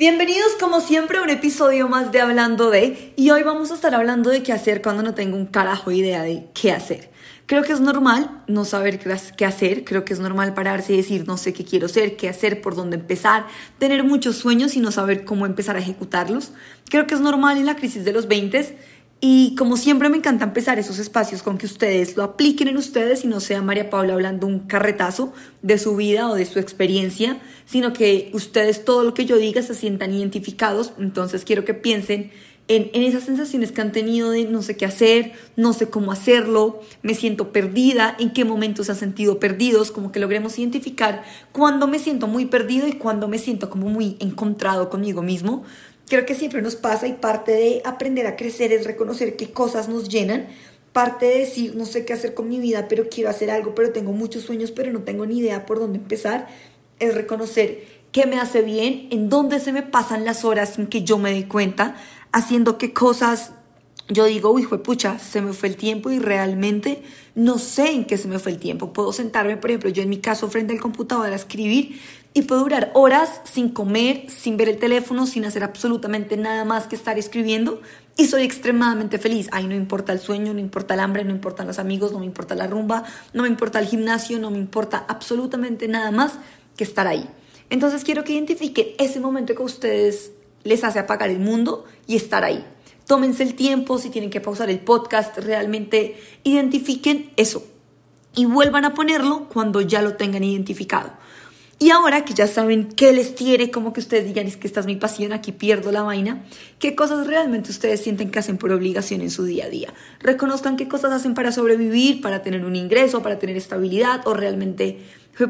Bienvenidos como siempre a un episodio más de Hablando de y hoy vamos a estar hablando de qué hacer cuando no tengo un carajo idea de qué hacer. Creo que es normal no saber qué hacer, creo que es normal pararse y decir no sé qué quiero ser, qué hacer, por dónde empezar, tener muchos sueños y no saber cómo empezar a ejecutarlos. Creo que es normal en la crisis de los 20 y como siempre me encanta empezar esos espacios con que ustedes lo apliquen en ustedes y no sea María Paula hablando un carretazo de su vida o de su experiencia, sino que ustedes todo lo que yo diga se sientan identificados. Entonces quiero que piensen en, en, esas sensaciones que han tenido de no sé qué hacer, no sé cómo hacerlo, me siento perdida, en qué momentos se han sentido perdidos, como que logremos identificar cuándo me siento muy perdido y cuándo me siento como muy encontrado conmigo mismo Creo que siempre nos pasa y parte de aprender a crecer es reconocer qué cosas nos llenan, parte de decir, no sé qué hacer con mi vida, pero quiero hacer algo, pero tengo muchos sueños, pero no tengo ni idea por dónde empezar, es reconocer qué me hace bien, en dónde se me pasan las horas sin que yo me dé cuenta, haciendo qué cosas yo digo, uy, pucha, se me fue el tiempo y realmente no sé en qué se me fue el tiempo. Puedo sentarme, por ejemplo, yo en mi caso frente al computador a escribir y puedo durar horas sin comer, sin ver el teléfono, sin hacer absolutamente nada más que estar escribiendo y soy extremadamente feliz. Ahí no importa el sueño, no importa el hambre, no importan los amigos, no me importa la rumba, no me importa el gimnasio, no me importa absolutamente nada más que estar ahí. Entonces quiero que identifiquen ese momento que a ustedes les hace apagar el mundo y estar ahí. Tómense el tiempo, si tienen que pausar el podcast, realmente identifiquen eso y vuelvan a ponerlo cuando ya lo tengan identificado. Y ahora que ya saben qué les tiene, como que ustedes digan, es que esta es mi pasión, aquí pierdo la vaina, qué cosas realmente ustedes sienten que hacen por obligación en su día a día. Reconozcan qué cosas hacen para sobrevivir, para tener un ingreso, para tener estabilidad, o realmente,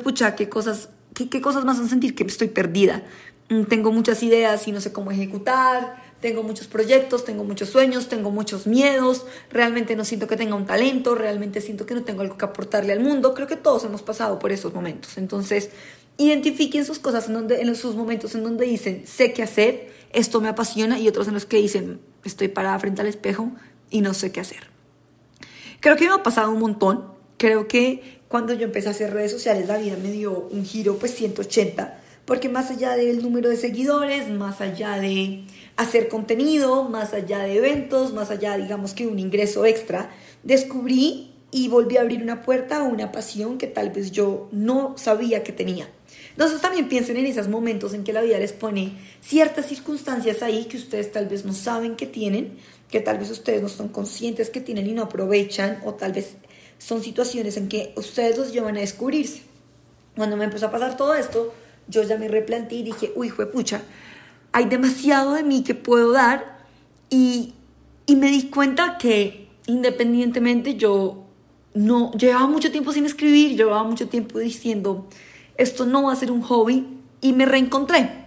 pucha, qué cosas, qué, qué cosas más hacen sentir que estoy perdida. Mm, tengo muchas ideas y no sé cómo ejecutar, tengo muchos proyectos, tengo muchos sueños, tengo muchos miedos, realmente no siento que tenga un talento, realmente siento que no tengo algo que aportarle al mundo. Creo que todos hemos pasado por esos momentos. Entonces, identifiquen sus cosas en, donde, en sus momentos en donde dicen, sé qué hacer, esto me apasiona, y otros en los que dicen, estoy parada frente al espejo y no sé qué hacer. Creo que me ha pasado un montón. Creo que cuando yo empecé a hacer redes sociales, la vida me dio un giro pues 180, porque más allá del número de seguidores, más allá de hacer contenido, más allá de eventos, más allá, digamos que un ingreso extra, descubrí y volví a abrir una puerta a una pasión que tal vez yo no sabía que tenía. Entonces también piensen en esos momentos en que la vida les pone ciertas circunstancias ahí que ustedes tal vez no saben que tienen, que tal vez ustedes no son conscientes que tienen y no aprovechan, o tal vez son situaciones en que ustedes los llevan a descubrirse. Cuando me empezó a pasar todo esto, yo ya me replanteé y dije, uy, pucha, hay demasiado de mí que puedo dar y, y me di cuenta que independientemente yo no llevaba mucho tiempo sin escribir, llevaba mucho tiempo diciendo, esto no va a ser un hobby y me reencontré.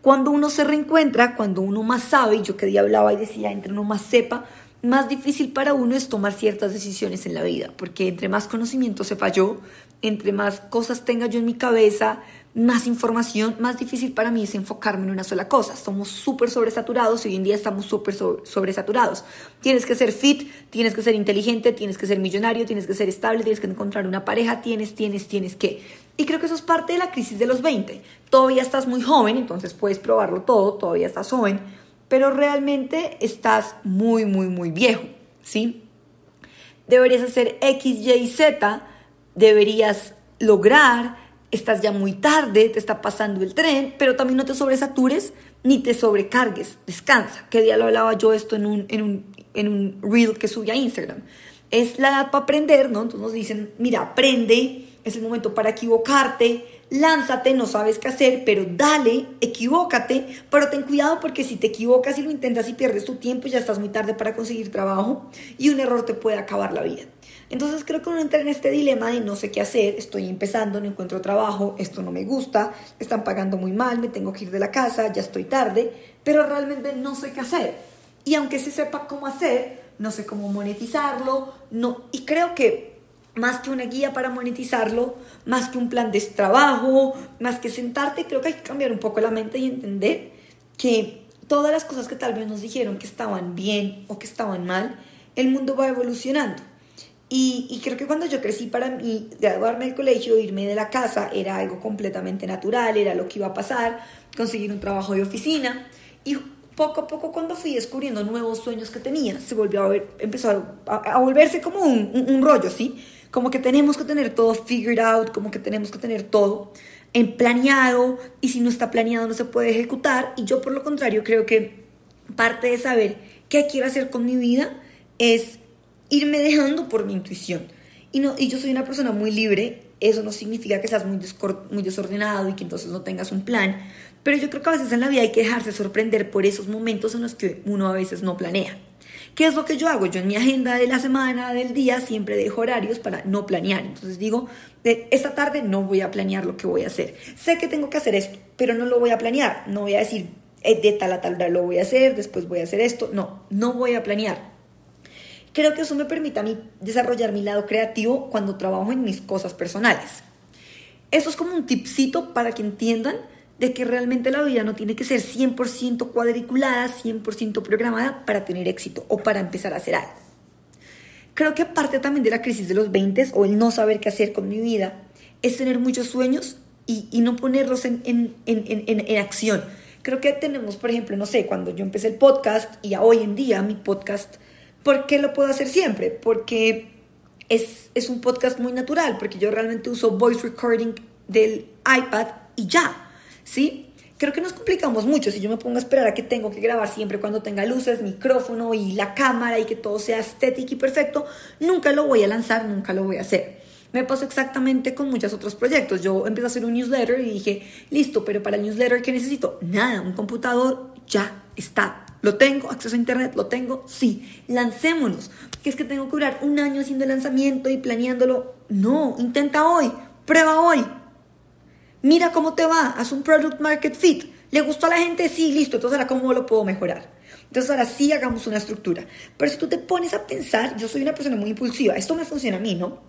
Cuando uno se reencuentra, cuando uno más sabe, y yo que día hablaba y decía, entre uno más sepa, más difícil para uno es tomar ciertas decisiones en la vida, porque entre más conocimiento sepa yo, entre más cosas tenga yo en mi cabeza, más información, más difícil para mí es enfocarme en una sola cosa. Somos súper sobresaturados y hoy en día estamos súper sobresaturados. Tienes que ser fit, tienes que ser inteligente, tienes que ser millonario, tienes que ser estable, tienes que encontrar una pareja, tienes, tienes, tienes que. Y creo que eso es parte de la crisis de los 20. Todavía estás muy joven, entonces puedes probarlo todo, todavía estás joven, pero realmente estás muy, muy, muy viejo, ¿sí? Deberías hacer X, Y, Z, deberías lograr estás ya muy tarde, te está pasando el tren, pero también no te sobresatures ni te sobrecargues, descansa. ¿Qué día lo hablaba yo esto en un, en un, en un reel que subí a Instagram? Es la edad para aprender, ¿no? Entonces nos dicen, mira, aprende, es el momento para equivocarte, lánzate, no sabes qué hacer, pero dale, equivócate, pero ten cuidado porque si te equivocas y lo intentas y pierdes tu tiempo, ya estás muy tarde para conseguir trabajo y un error te puede acabar la vida. Entonces creo que uno entra en este dilema de no sé qué hacer, estoy empezando, no encuentro trabajo, esto no me gusta, están pagando muy mal, me tengo que ir de la casa, ya estoy tarde, pero realmente no sé qué hacer. Y aunque se sepa cómo hacer, no sé cómo monetizarlo, no, y creo que más que una guía para monetizarlo, más que un plan de trabajo, más que sentarte, creo que hay que cambiar un poco la mente y entender que todas las cosas que tal vez nos dijeron que estaban bien o que estaban mal, el mundo va evolucionando. Y, creo que cuando yo crecí para mí, graduarme del colegio, irme de la casa, era algo completamente natural, era lo que iba a pasar. conseguir un trabajo de oficina y poco a poco cuando fui descubriendo nuevos sueños que tenía, se volvió a ver, empezó a, volverse como un, un, rollo, ¿sí? Como que tenemos que tener todo figured out, como que tenemos que tener todo en planeado y si no está planeado no se puede ejecutar y yo por lo contrario creo que parte de saber qué quiero hacer con mi vida es irme dejando por mi intuición. Y, no, y yo soy una persona muy libre, eso no significa que seas muy, muy desordenado y que entonces no tengas un plan, pero yo creo que a veces en la vida hay que dejarse sorprender por esos momentos en los que uno a veces no planea. ¿Qué es lo que yo hago? Yo en mi agenda de la semana, del día, siempre dejo horarios para no planear. Entonces digo, de esta tarde no voy a planear lo que voy a hacer. Sé que tengo que hacer esto, pero no lo voy a planear. No voy a decir, eh, de tal a tal hora lo voy a hacer, después voy a hacer esto. No, no voy a planear. Creo que eso me permite a mí desarrollar mi lado creativo cuando trabajo en mis cosas personales. Eso es como un tipcito para que entiendan de que realmente la vida no tiene que ser 100% cuadriculada, 100% programada para tener éxito o para empezar a hacer algo. Creo que parte también de la crisis de los 20 o el no saber qué hacer con mi vida es tener muchos sueños y, no ponerlos en, en, en, en, acción. Creo que tenemos, por ejemplo, no sé, cuando yo empecé el podcast y hoy en día mi podcast, ¿por qué lo puedo hacer siempre? Porque es, es un podcast muy natural, porque yo realmente uso voice recording del iPad y ya. ¿Sí? Creo que nos complicamos mucho si yo me pongo a esperar a que tengo que grabar siempre cuando tenga luces, micrófono y la cámara y que todo sea estético y perfecto, nunca lo voy a lanzar, nunca lo voy a hacer. Me pasó exactamente con muchos otros proyectos. Yo empecé a hacer un newsletter y dije, listo, pero para el newsletter, ¿qué necesito? Nada, un computador ya está. ¿Lo tengo? ¿Acceso a internet? ¿Lo tengo? Sí. Lancémonos. ¿Qué es que tengo que durar un año haciendo el lanzamiento y planeándolo? No, intenta hoy, prueba hoy, Mira cómo te va, haz un product market fit. ¿Le gustó a la gente? Sí, listo. Entonces ahora cómo lo puedo mejorar. Entonces ahora sí hagamos una estructura. Pero si tú te pones a pensar, yo soy una persona muy impulsiva. Esto me funciona a mí, ¿no?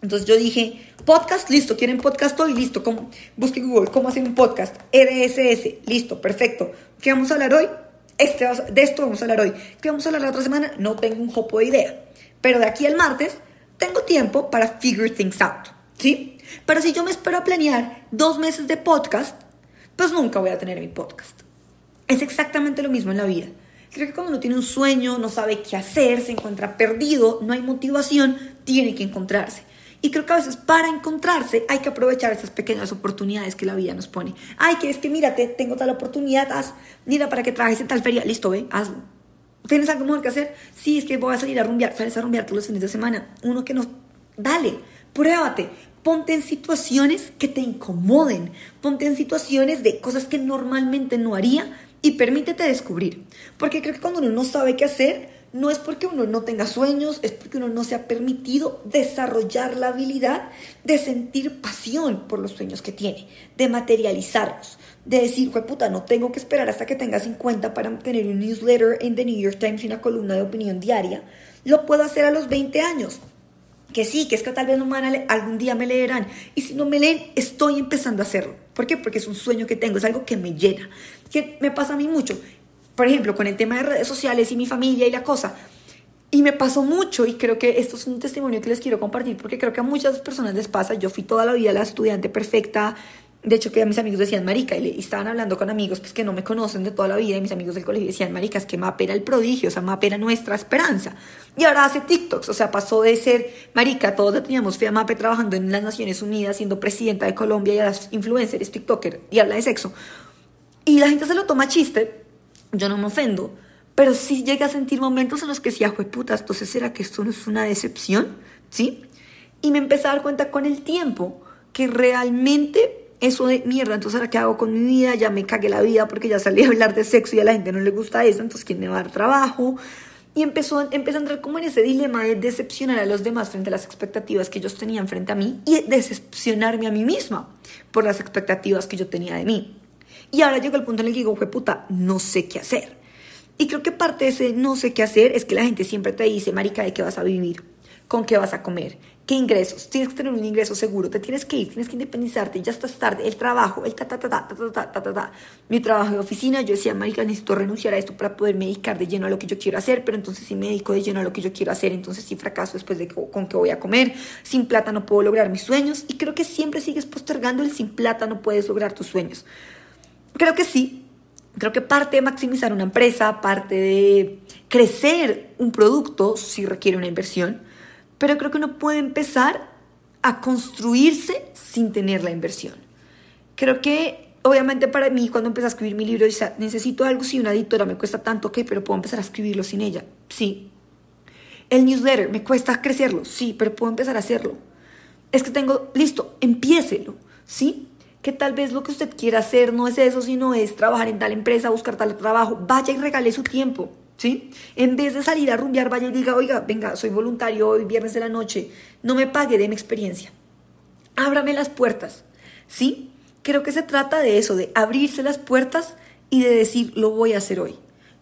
Entonces yo dije, podcast, listo. ¿Quieren podcast hoy? Listo. ¿Cómo? Busque Google, ¿cómo hacer un podcast? RSS, listo, perfecto. ¿Qué vamos a hablar hoy? Este, de esto vamos a hablar hoy. ¿Qué vamos a hablar la otra semana? No tengo un jopo de idea. Pero de aquí al martes tengo tiempo para figure things out. ¿Sí? Pero si yo me espero a planear dos meses de podcast, pues nunca voy a tener mi podcast. Es exactamente lo mismo en la vida. Creo que cuando uno tiene un sueño, no sabe qué hacer, se encuentra perdido, no hay motivación, tiene que encontrarse. Y creo que a veces para encontrarse hay que aprovechar esas pequeñas oportunidades que la vida nos pone. Ay, que es que mírate, tengo tal oportunidad, haz, mira para que trabajes en tal feria, listo, ve, hazlo. ¿Tienes algo mejor que hacer? Sí, es que voy a salir a rumbear, sales a rumbear todos los fines de semana. Uno que no, dale, pruébate, Ponte en situaciones que te incomoden, ponte en situaciones de cosas que normalmente no haría y permítete descubrir. Porque creo que cuando uno no sabe qué hacer, no es porque uno no tenga sueños, es porque uno no se ha permitido desarrollar la habilidad de sentir pasión por los sueños que tiene, de materializarlos, de decir, puta, no tengo que esperar hasta que tenga 50 para tener un newsletter en The New York Times y una columna de opinión diaria. Lo puedo hacer a los 20 años que sí, que es que tal vez no me algún día me leerán. Y si no me leen, estoy empezando a hacerlo. ¿Por qué? Porque es un sueño que tengo, es algo que me llena. Que me pasa a mí mucho. Por ejemplo, con el tema de redes sociales y mi familia y la cosa. Y me pasó mucho y creo que esto es un testimonio que les quiero compartir porque creo que a muchas personas les pasa. Yo fui toda la vida la estudiante perfecta, de hecho, que mis amigos decían marica y, le, estaban hablando con amigos pues, que no me conocen de toda la vida y mis amigos del colegio decían marica, es que Map era el prodigio, o sea, Map era nuestra esperanza. Y ahora hace TikToks, o sea, pasó de ser marica, todos teníamos fe a Mape trabajando en las Naciones Unidas, siendo presidenta de Colombia y a las influencers, TikToker y habla de sexo. Y la gente se lo toma chiste, yo no me ofendo, pero sí llega a sentir momentos en los que decía, puta, entonces será que esto no es una decepción, ¿sí? Y me empecé a dar cuenta con el tiempo que realmente eso de mierda, entonces ahora qué hago con mi vida, ya me cagué la vida porque ya salí a hablar de sexo y a la gente no le gusta eso, entonces ¿quién me va a dar trabajo? Y empezó, empezó a entrar como en ese dilema de decepcionar a los demás frente a las expectativas que ellos tenían frente a mí y decepcionarme a mí misma por las expectativas que yo tenía de mí. Y ahora llegó el punto en el que digo, puta, no sé qué hacer. Y creo que parte de ese no sé qué hacer es que la gente siempre te dice, marica, ¿de qué vas a vivir? ¿Con qué vas a comer? ¿Qué ingresos? Tienes que tener un ingreso seguro, te tienes que ir, tienes que independizarte, ya estás tarde, el trabajo, el ta ta ta ta ta ta ta ta ta. Mi trabajo de oficina, yo decía, marica, necesito renunciar a esto para poder dedicar de lleno a lo que yo quiero hacer, pero entonces si me dedico de lleno a lo que yo quiero hacer, entonces si fracaso después de con qué voy a comer, sin plata no puedo lograr mis sueños y creo que siempre sigues postergando el sin plata no puedes lograr tus sueños. creo que sí. Creo que parte de maximizar una empresa, parte de crecer un producto, sí requiere una inversión. Pero creo que uno puede empezar a construirse sin tener la inversión. Creo que, obviamente, para mí, cuando empecé a escribir mi libro, necesito algo, si una editora me cuesta tanto, ok, pero puedo empezar a escribirlo sin ella. Sí. El newsletter, me cuesta crecerlo, sí, pero puedo empezar a hacerlo. Es que tengo, listo, empiécelo, ¿sí? Que tal vez lo que usted quiera hacer no es eso, sino es trabajar en tal empresa, buscar tal trabajo. Vaya y regale su tiempo, ¿sí? En vez de salir a rumbear, vaya y diga, oiga, venga, soy voluntario hoy, viernes de la noche, no me pague, de mi experiencia. Ábrame las puertas, ¿sí? Creo que se trata de eso, de abrirse las puertas y de decir, lo voy a hacer hoy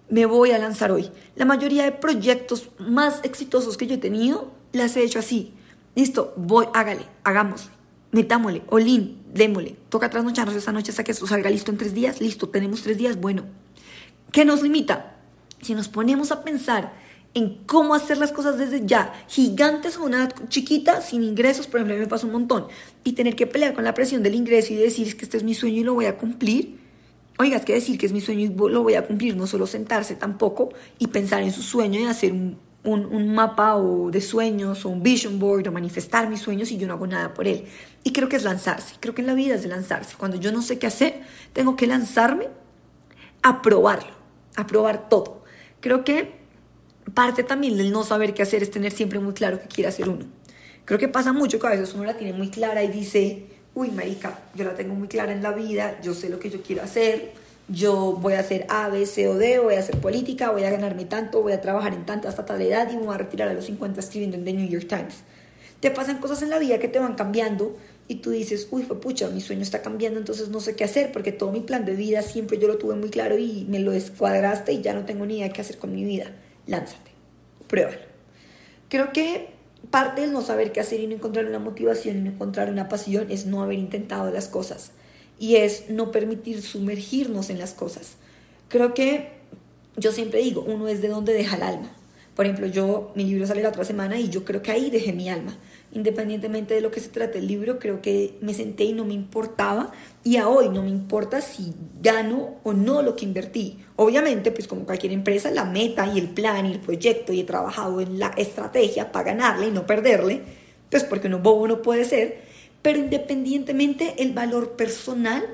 me voy a lanzar hoy. La mayoría de proyectos más exitosos que yo he tenido, las he hecho así. Listo, voy, hágale, hagamos, metámosle, olín, démosle. Toca trasnocharnos esta noche hasta que esto salga listo en tres días. Listo, tenemos tres días, bueno. ¿Qué nos limita? Si nos ponemos a pensar en cómo hacer las cosas desde ya, gigantes o una chiquita, sin ingresos, por ejemplo, me pasa un montón, y tener que pelear con la presión del ingreso y decir que este es mi sueño y lo voy a cumplir, Oiga, es que decir que es mi sueño y lo voy a cumplir, no solo sentarse tampoco y pensar en su sueño y hacer un, un, mapa o de sueños o un vision board o manifestar mis sueños y yo no hago nada por él. Y creo que es lanzarse, creo que en la vida es de lanzarse. Cuando yo no sé qué hacer, tengo que lanzarme a probarlo, a probar todo. Creo que parte también del no saber qué hacer es tener siempre muy claro qué quiere hacer uno. Creo que pasa mucho que a veces uno la tiene muy clara y dice, uy, marica, yo la tengo muy clara en la vida, yo sé lo que yo quiero hacer, yo voy a hacer A, B, C o D, voy a hacer política, voy a ganarme tanto, voy a trabajar en tanta hasta tal edad y me voy a retirar a los 50 escribiendo en The New York Times. Te pasan cosas en la vida que te van cambiando y tú dices, uy, fue pucha, mi sueño está cambiando, entonces no sé qué hacer porque todo mi plan de vida siempre yo lo tuve muy claro y me lo descuadraste y ya no tengo ni idea qué hacer con mi vida. Lánzate, pruébalo. Creo que parte del no saber qué hacer y no encontrar una motivación y no encontrar una pasión es no haber intentado las cosas y es no permitir sumergirnos en las cosas. Creo que yo siempre digo, uno es de donde deja el alma. Por ejemplo, yo, mi libro sale la otra semana y yo creo que ahí dejé mi alma. Independientemente de lo que se trate el libro, creo que me senté y no me importaba y a hoy no me importa si gano o no lo que invertí. Obviamente, pues como cualquier empresa, la meta y el plan y el proyecto y he trabajado en la estrategia para ganarle y no perderle, pues porque uno bobo no puede ser, pero independientemente el valor personal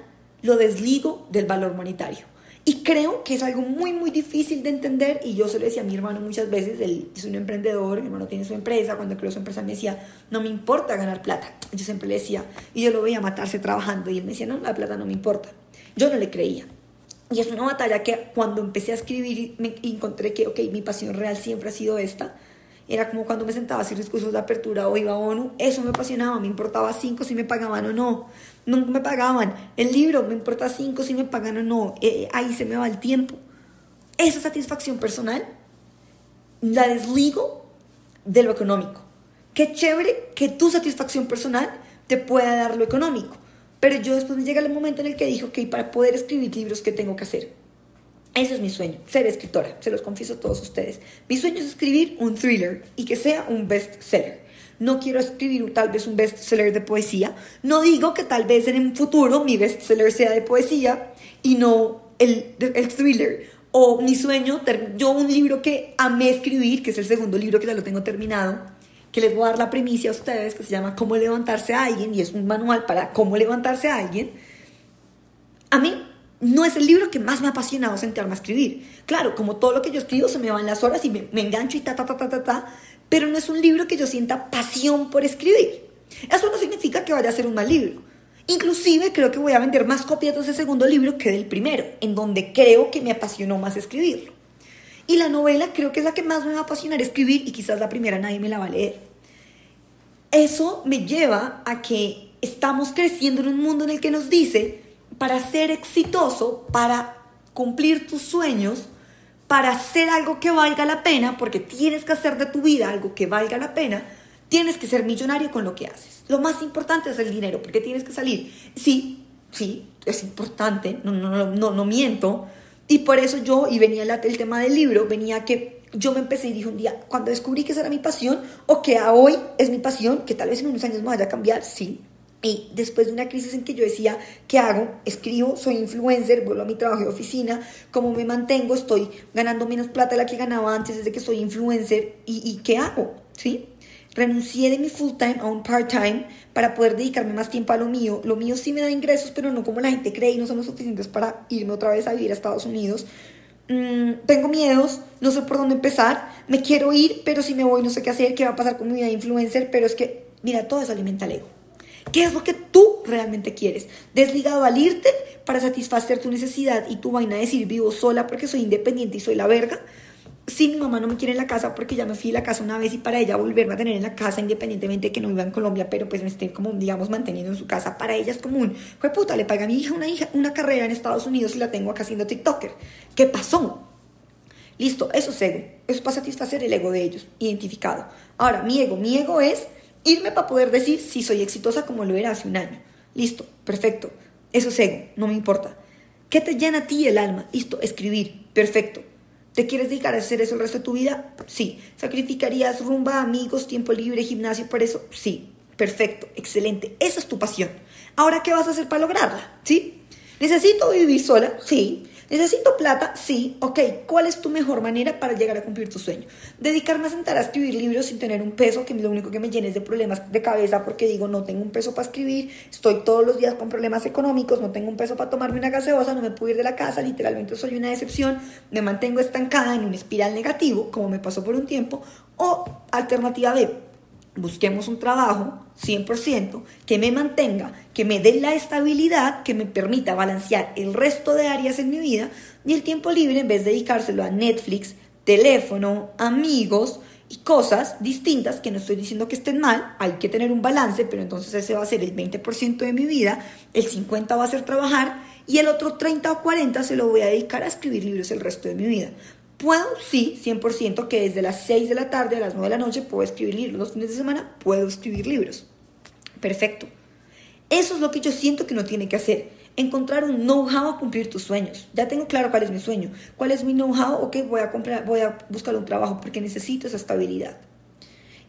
lo desligo del valor monetario. Y creo que es algo muy, muy difícil de entender. Y yo se lo decía a mi hermano muchas veces, él es un emprendedor, mi hermano tiene su empresa. Cuando creó su empresa me decía, no me importa ganar plata. Yo siempre le decía, y yo lo veía matarse trabajando. Y él me decía, no, la plata no me importa. Yo no le creía. Y es una batalla que cuando empecé a escribir me encontré que, ok, mi pasión real siempre ha sido esta. Era como cuando me sentaba a hacer discursos de apertura o iba a ONU, eso me apasionaba, me importaba cinco si me pagaban o no. No me pagaban. El libro me importa cinco si me pagan o no. Eh, ahí se me va el tiempo. Esa satisfacción personal la desligo de lo económico. Qué chévere que tu satisfacción personal te pueda dar lo económico. Pero yo después me llega el momento en el que dije, ok, para poder escribir libros, ¿qué tengo que hacer? Ese es mi sueño, ser escritora, se los confieso a todos ustedes. Mi sueño es escribir un thriller y que sea un bestseller. No quiero escribir tal vez un bestseller de poesía. No digo que tal vez en un futuro mi bestseller sea de poesía y no el, el thriller. O mi sueño, yo un libro que amé escribir, que es el segundo libro que ya lo tengo terminado, que les voy a dar la primicia a ustedes, que se llama Cómo levantarse a alguien, y es un manual para cómo levantarse a alguien. A mí no es el libro que más me ha apasionado sentarme a escribir. Claro, como todo lo que yo escribo se me van las horas y me, engancho y ta, ta, ta, ta, ta, ta, pero no es un libro que yo sienta pasión por escribir. Eso no significa que vaya a ser un mal libro. Inclusive creo que voy a vender más copias de ese segundo libro que del primero, en donde creo que me apasionó más escribirlo. Y la novela creo que es la que más me va a apasionar escribir y quizás la primera nadie me la va a leer. Eso me lleva a que estamos creciendo en un mundo en el que nos dice para ser exitoso, para cumplir tus sueños, para hacer algo que valga la pena, porque tienes que hacer de tu vida algo que valga la pena, tienes que ser millonario con lo que haces. Lo más importante es el dinero, porque tienes que salir. Sí, sí, es importante, no, no, no, no, miento. Y por eso yo, y venía el tema del libro, venía que yo me empecé y dije un día, cuando descubrí que esa era mi pasión, o que a hoy es mi pasión, que tal vez en unos años me vaya a cambiar, sí, Y después de una crisis en que yo decía, ¿qué hago? Escribo, soy influencer, vuelvo a mi trabajo de oficina, ¿cómo me mantengo? Estoy ganando menos plata de la que ganaba antes desde que soy influencer. ¿Y, qué hago? ¿Sí? Renuncié de mi full time a un part time para poder dedicarme más tiempo a lo mío. Lo mío sí me da ingresos, pero no como la gente cree y no somos suficientes para irme otra vez a vivir a Estados Unidos. Mm, tengo miedos, no sé por dónde empezar, me quiero ir, pero si me voy no sé qué hacer, qué va a pasar con mi vida de influencer, pero es que, mira, todo eso alimenta el ego. ¿Qué es lo que tú realmente quieres? Desligado al irte para satisfacer tu necesidad y tu vaina de decir vivo sola porque soy independiente y soy la verga. Si mi mamá no me quiere en la casa porque ya me fui a la casa una vez y para ella volverme a tener en la casa independientemente de que no viva en Colombia, pero pues me esté como, digamos, manteniendo en su casa, para ella es común. Fue puta, le paga a mi hija una, hija una carrera en Estados Unidos y la tengo acá siendo TikToker. ¿Qué pasó? Listo, eso es ego. Eso es para satisfacer el ego de ellos, identificado. Ahora, mi ego, mi ego es irme para poder decir si soy exitosa como lo era hace un año. Listo, perfecto. Eso es ego, no me importa. ¿Qué te llena a ti el alma? Listo, escribir, perfecto. ¿Te quieres dedicar a hacer eso el resto de tu vida? Sí. ¿Sacrificarías rumba, amigos, tiempo libre, gimnasio por eso? Sí. Perfecto, excelente. Esa es tu pasión. Ahora, ¿qué vas a hacer para lograrla? ¿Sí? ¿Necesito vivir sola? Sí. ¿Necesito plata? Sí. Ok, ¿cuál es tu mejor manera para llegar a cumplir tu sueño? Dedicarme a sentar a escribir libros sin tener un peso, que lo único que me llene es de problemas de cabeza porque digo, no tengo un peso para escribir, estoy todos los días con problemas económicos, no tengo un peso para tomarme una gaseosa, no me puedo ir de la casa, literalmente soy una decepción, me mantengo estancada en un espiral negativo, como me pasó por un tiempo, o alternativa B, busquemos un trabajo 100% que me mantenga, que me dé la estabilidad, que me permita balancear el resto de áreas en mi vida y el tiempo libre en vez de dedicárselo a Netflix, teléfono, amigos y cosas distintas que no estoy diciendo que estén mal, hay que tener un balance, pero entonces ese va a ser el 20% de mi vida, el 50% va a ser trabajar y el otro 30 o 40 se lo voy a dedicar a escribir libros el resto de mi vida. Puedo, sí, 100%, que desde las 6 de la tarde a las 9 de la noche puedo escribir libros. Los fines de semana puedo escribir libros. Perfecto. Eso es lo que yo siento que uno tiene que hacer. Encontrar un know-how a cumplir tus sueños. Ya tengo claro cuál es mi sueño. ¿Cuál es mi know-how? Ok, voy a, comprar, voy a buscar un trabajo porque necesito esa estabilidad.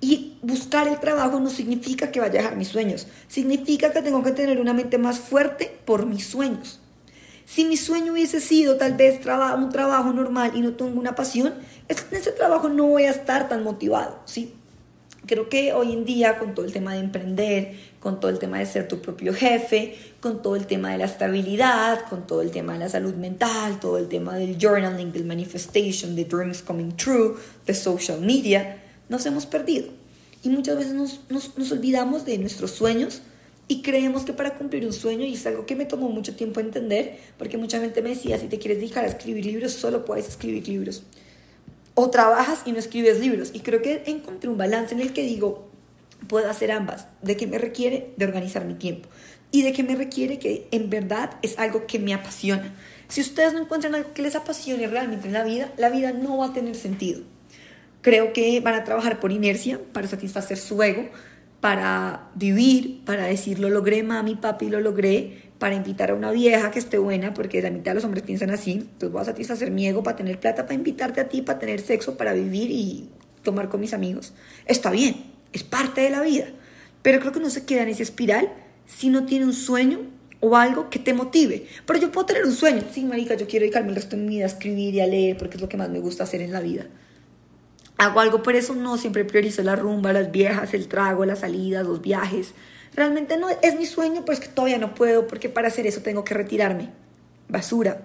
Y buscar el trabajo no significa que vaya a dejar mis sueños. Significa que tengo que tener una mente más fuerte por mis sueños. Si mi sueño hubiese sido tal vez un trabajo normal y no tengo una pasión, en ese trabajo no voy a estar tan motivado, ¿sí? Creo que hoy en día con todo el tema de emprender, con todo el tema de ser tu propio jefe, con todo el tema de la estabilidad, con todo el tema de la salud mental, todo el tema del journaling, del manifestation, de dreams coming true, de social media, nos hemos perdido. Y muchas veces nos, nos, nos olvidamos de nuestros sueños y creemos que para cumplir un sueño, y es algo que me tomó mucho tiempo entender, porque mucha gente me decía, si te quieres dedicar a escribir libros, solo puedes escribir libros. O trabajas y no escribes libros. Y creo que encontré un balance en el que digo, puedo hacer ambas. ¿De qué me requiere? De organizar mi tiempo. Y de qué me requiere que en verdad es algo que me apasiona. Si ustedes no encuentran algo que les apasione realmente en la vida, la vida no va a tener sentido. Creo que van a trabajar por inercia para satisfacer su ego, para vivir, para decir lo logré mami, papi, lo logré, para invitar a una vieja que esté buena, porque la mitad de los hombres piensan así, entonces voy a satisfacer mi ego para tener plata, para invitarte a ti, para tener sexo, para vivir y tomar con mis amigos. Está bien, es parte de la vida, pero creo que no se queda en esa espiral si no tiene un sueño o algo que te motive. Pero yo puedo tener un sueño, sí, marica, yo quiero dedicarme el resto de mi vida a escribir y a leer porque es lo que más me gusta hacer en la vida hago algo por eso, no, siempre priorizo la rumba, las viejas, el trago, las salidas, los viajes. Realmente no es mi sueño, pero es que todavía no puedo porque para hacer eso tengo que retirarme. Basura.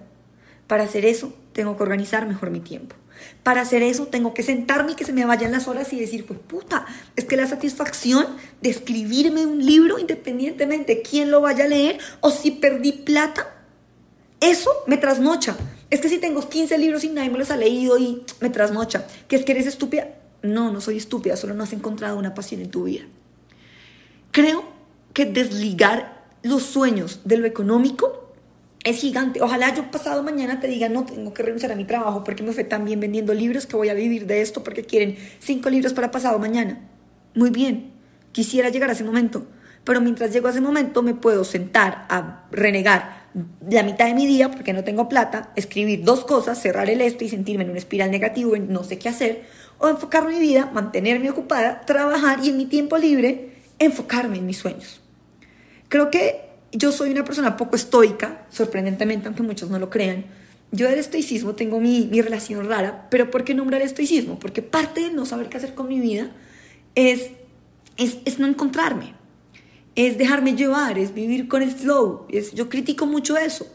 Para hacer eso tengo que organizar mejor mi tiempo. Para hacer eso tengo que sentarme y que se me vayan las horas y decir, pues puta, es que la satisfacción de escribirme un libro independientemente de quién lo vaya a leer o si perdí plata, eso me trasnocha. Es que si tengo 15 libros y nadie me los ha leído y me trasnocha, ¿que es que eres estúpida? No, no soy estúpida, solo no has encontrado una pasión en tu vida. Creo que desligar los sueños de lo económico es gigante. Ojalá yo pasado mañana te diga, no, tengo que renunciar a mi trabajo porque me fue tan bien vendiendo libros que voy a vivir de esto porque quieren cinco libros para pasado mañana. Muy bien, quisiera llegar a ese momento, pero mientras llego a ese momento me puedo sentar a renegar la mitad de mi día, porque no tengo plata, escribir dos cosas, cerrar el esto y sentirme en una espiral negativo en no sé qué hacer, o enfocar mi vida, mantenerme ocupada, trabajar y en mi tiempo libre enfocarme en mis sueños. Creo que yo soy una persona poco estoica, sorprendentemente, aunque muchos no lo crean. Yo del estoicismo tengo mi, mi relación rara, pero ¿por qué nombrar estoicismo? Porque parte de no saber qué hacer con mi vida es, es, es no encontrarme, es dejarme llevar, es vivir con el flow. Es, yo critico mucho eso.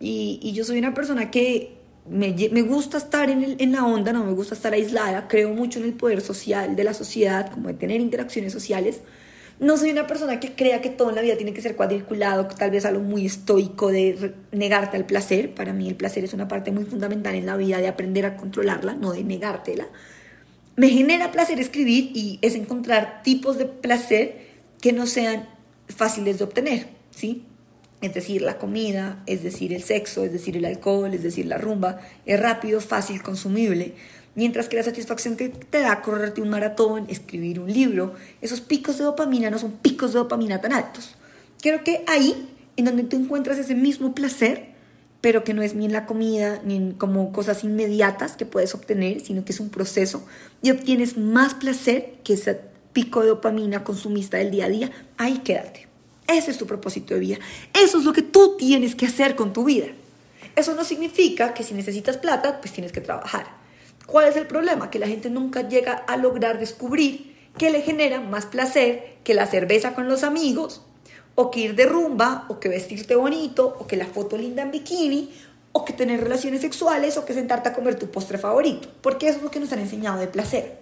Y, y yo soy una persona que me, me gusta estar en, el, en, la onda, no me gusta estar aislada, creo mucho en el poder social de la sociedad, como de tener interacciones sociales, no soy una persona que crea que todo en la vida tiene que ser cuadriculado, tal vez algo muy estoico de negarte al placer. Para mí el placer es una parte muy fundamental en la vida de aprender a controlarla, no de negártela. Me genera placer escribir y es encontrar tipos de placer que no sean fáciles de obtener, ¿sí? Es decir, la comida, es decir, el sexo, es decir, el alcohol, es decir, la rumba, es rápido, fácil, consumible. Mientras que la satisfacción que te da correrte un maratón, escribir un libro, esos picos de dopamina no son picos de dopamina tan altos. Creo que ahí, en donde tú encuentras ese mismo placer, pero que no es ni en la comida, ni en como cosas inmediatas que puedes obtener, sino que es un proceso, y obtienes más placer que ese pico de dopamina consumista del día a día, ahí quédate. Ese es tu propósito de vida. Eso es lo que tú tienes que hacer con tu vida. Eso no significa que si necesitas plata, pues tienes que trabajar. ¿Cuál es el problema? Que la gente nunca llega a lograr descubrir que le genera más placer que la cerveza con los amigos, o que ir de rumba, o que vestirte bonito, o que la foto linda en bikini, o que tener relaciones sexuales, o que sentarte a comer tu postre favorito, porque eso es lo que nos han enseñado de placer.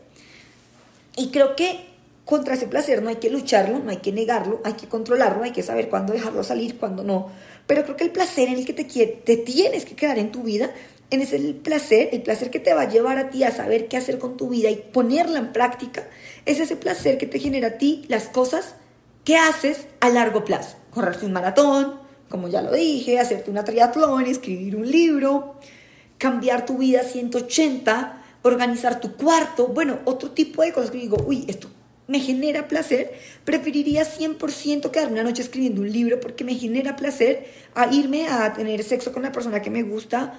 Y creo que contra ese placer no hay que lucharlo, no hay que negarlo, hay que controlarlo, hay que saber cuándo dejarlo salir, cuándo no. Pero creo que el placer en el que te tienes que quedar en tu vida en ese el placer, el placer que te va a llevar a ti a saber qué hacer con tu vida y ponerla en práctica, es ese placer que te genera a ti las cosas que haces a largo plazo. Correrte un maratón, como ya lo dije, hacerte una triatlón, escribir un libro, cambiar tu vida 180, organizar tu cuarto, bueno, otro tipo de cosas que digo, uy, esto me genera placer, preferiría 100% quedarme una noche escribiendo un libro porque me genera placer a irme a tener sexo con la persona que me gusta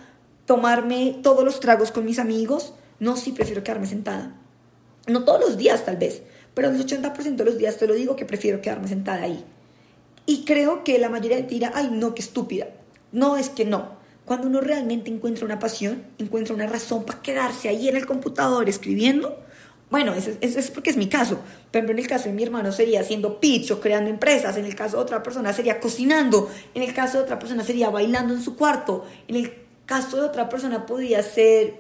tomarme todos los tragos con mis amigos. No, sí, prefiero quedarme sentada. No todos los días tal vez, pero el 80% de los días te lo digo que prefiero quedarme sentada ahí. Y creo que la mayoría de dirá, ay, no, qué estúpida. No, es que no. Cuando uno realmente encuentra una pasión, encuentra una razón para quedarse ahí en el computador escribiendo, bueno, eso, es porque es mi caso. Pero en el caso de mi hermano sería haciendo pitch creando empresas. En el caso de otra persona sería cocinando. En el caso de otra persona sería bailando en su cuarto. En caso de otra persona podría ser,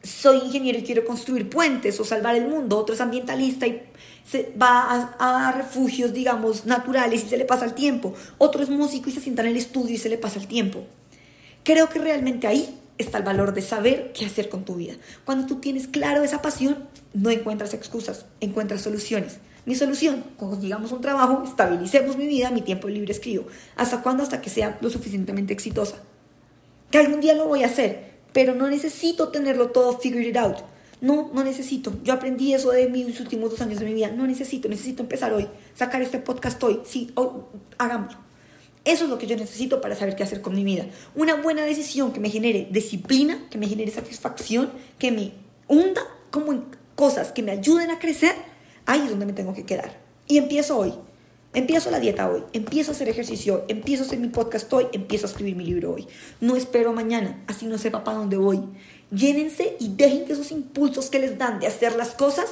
soy ingeniero y quiero construir puentes o salvar el mundo, otro es ambientalista y se va a, refugios, digamos, naturales y se le pasa el tiempo, otro es músico y se sienta en el estudio y se le pasa el tiempo. Creo que realmente ahí está el valor de saber qué hacer con tu vida. Cuando tú tienes claro esa pasión, no encuentras excusas, encuentras soluciones. Mi solución, a un trabajo, estabilicemos mi vida, mi tiempo libre escribo. ¿Hasta cuándo? Hasta que sea lo suficientemente exitosa que algún día lo voy a hacer, pero no necesito tenerlo todo figured out. No, no necesito. Yo aprendí eso de mis últimos dos años de mi vida. No necesito, necesito empezar hoy, sacar este podcast hoy. Sí, hoy, hagámoslo. Eso es lo que yo necesito para saber qué hacer con mi vida. Una buena decisión que me genere disciplina, que me genere satisfacción, que me hunda como en cosas que me ayuden a crecer. Ahí es donde me tengo que quedar. Y empiezo hoy. Empiezo la dieta hoy, empiezo a hacer ejercicio empiezo a hacer mi podcast hoy, empiezo a escribir mi libro hoy. No espero mañana, así no sepa para dónde voy. Llénense y dejen que esos impulsos que les dan de hacer las cosas,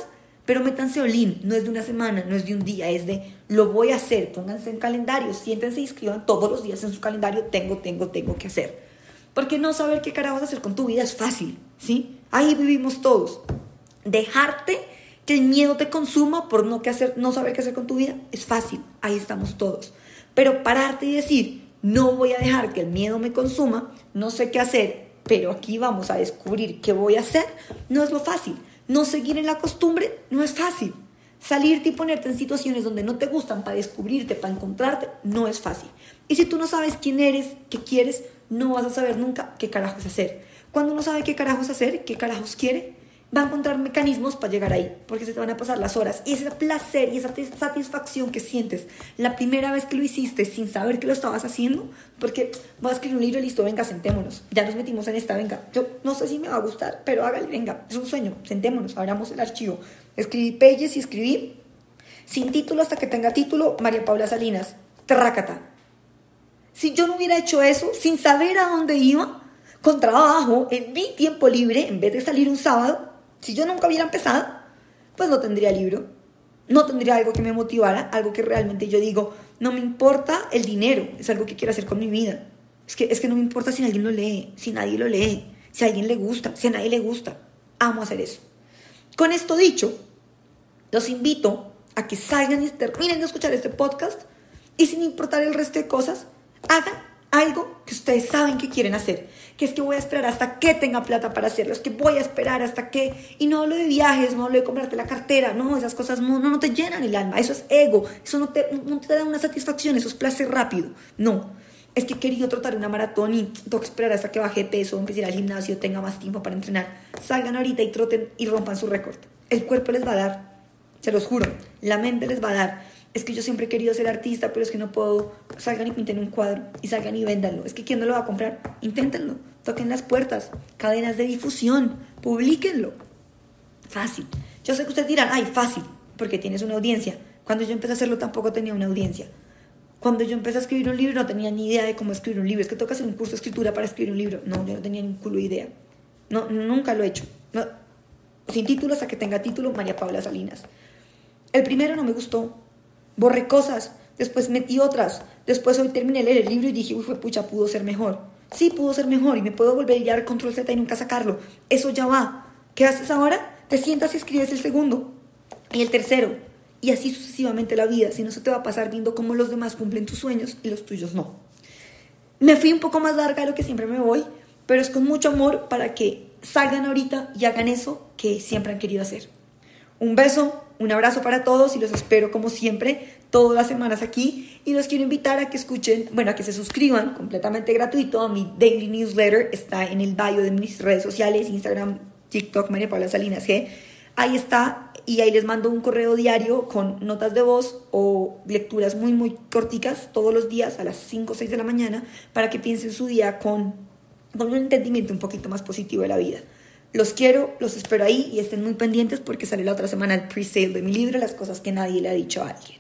pero métanse olín, no es de una semana, no es de un día, es de lo voy a hacer, pónganse en calendario, siéntense y escriban todos los días en su calendario, tengo, tengo, tengo que hacer. Porque no saber qué carajos hacer con tu vida es fácil, ¿sí? Ahí vivimos todos. Dejarte que el miedo te consuma por no, qué hacer, no saber qué hacer con tu vida, es fácil, ahí estamos todos. Pero pararte y decir, no voy a dejar que el miedo me consuma, no sé qué hacer, pero aquí vamos a descubrir qué voy a hacer, no es lo fácil. No seguir en la costumbre no es fácil. Salirte y ponerte en situaciones donde no te gustan para descubrirte, para encontrarte, no es fácil. Y si tú no sabes quién eres, qué quieres, no vas a saber nunca qué carajos hacer. Cuando uno sabe qué carajos hacer, qué carajos quiere, va a encontrar mecanismos para llegar ahí, porque se te van a pasar las horas. Y ese placer y esa satisfacción que sientes la primera vez que lo hiciste sin saber que lo estabas haciendo, porque voy a escribir un libro y listo, venga, sentémonos. Ya nos metimos en esta, venga. Yo no sé si me va a gustar, pero hágale, venga, es un sueño, sentémonos, abramos el archivo. Escribí pages y escribí sin título hasta que tenga título María Paula Salinas. trácata. Si yo no hubiera hecho eso, sin saber a dónde iba, con trabajo, en mi tiempo libre, en vez de salir un sábado, si yo nunca hubiera empezado, pues no tendría libro. No tendría algo que me motivara, algo que realmente yo digo, no me importa el dinero, es algo que quiero hacer con mi vida. Es que, es que no me importa si alguien lo lee, si nadie lo lee, si a alguien le gusta, si a nadie le gusta. Amo hacer eso. Con esto dicho, los invito a que salgan y terminen de escuchar este podcast y sin importar el resto de cosas, hagan algo que ustedes saben que quieren hacer, que es que voy a esperar hasta que tenga plata para hacerlo, es que voy a esperar hasta que, y no hablo de viajes, no hablo de comprarte la cartera, no, esas cosas no, no, te llenan el alma, eso es ego, eso no te, no te da una satisfacción, eso es placer rápido, no, es que he querido trotar una maratón y tengo que esperar hasta que baje peso, empiece a ir al gimnasio, tenga más tiempo para entrenar. Salgan ahorita y troten y rompan su récord. El cuerpo les va a dar, se los juro, la mente les va a dar. Es que yo siempre he querido ser artista, pero es que no puedo. Salgan y pinten un cuadro y salgan y véndanlo. Es que ¿quién no lo va a comprar? Inténtenlo. Toquen las puertas, cadenas de difusión, publíquenlo. Fácil. Yo sé que ustedes dirán, ay, fácil, porque tienes una audiencia. Cuando yo empecé a hacerlo tampoco tenía una audiencia. Cuando yo empecé a escribir un libro no tenía ni idea de cómo escribir un libro. Es que toca hacer un curso de escritura para escribir un libro. No, yo no tenía ni culo idea. No, nunca lo he hecho. sin título hasta que tenga título, María Paula Salinas. El primero no me gustó. Borré cosas, después metí otras. Después hoy terminé de leer el libro y dije, uy, pucha, pudo ser mejor. Sí, pudo ser mejor y me puedo volver a dar control Z y nunca sacarlo. Eso ya va. ¿Qué haces ahora? Te sientas y escribes el segundo y el tercero y así sucesivamente la vida, si no se te va a pasar viendo cómo los demás cumplen tus sueños y los tuyos no. Me fui un poco más larga de lo que siempre me voy, pero es con mucho amor para que salgan ahorita y hagan eso que siempre han querido hacer. Un beso, un abrazo para todos y los espero como siempre todas las semanas aquí y los quiero invitar a que escuchen, bueno, a que se suscriban completamente gratuito a mi daily newsletter, está en el bio de mis redes sociales, Instagram, TikTok, María Paula Salinas G. Ahí está y ahí les mando un correo diario con notas de voz o lecturas muy, muy corticas todos los días a las 5 o 6 de la mañana para que piensen su día con, con un entendimiento un poquito más positivo de la vida. Los quiero, los espero ahí y estén muy pendientes porque sale la otra semana el pre-sale de mi libro, Las cosas que nadie le ha dicho a alguien.